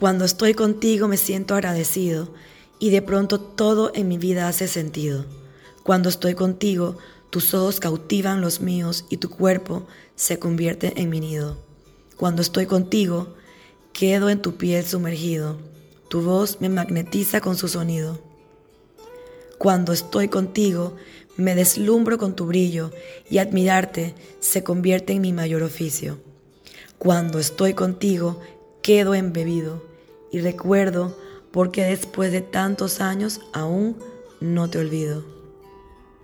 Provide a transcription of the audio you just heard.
Cuando estoy contigo me siento agradecido y de pronto todo en mi vida hace sentido. Cuando estoy contigo, tus ojos cautivan los míos y tu cuerpo se convierte en mi nido. Cuando estoy contigo, quedo en tu piel sumergido. Tu voz me magnetiza con su sonido. Cuando estoy contigo, me deslumbro con tu brillo y admirarte se convierte en mi mayor oficio. Cuando estoy contigo, quedo embebido y recuerdo porque después de tantos años aún no te olvido.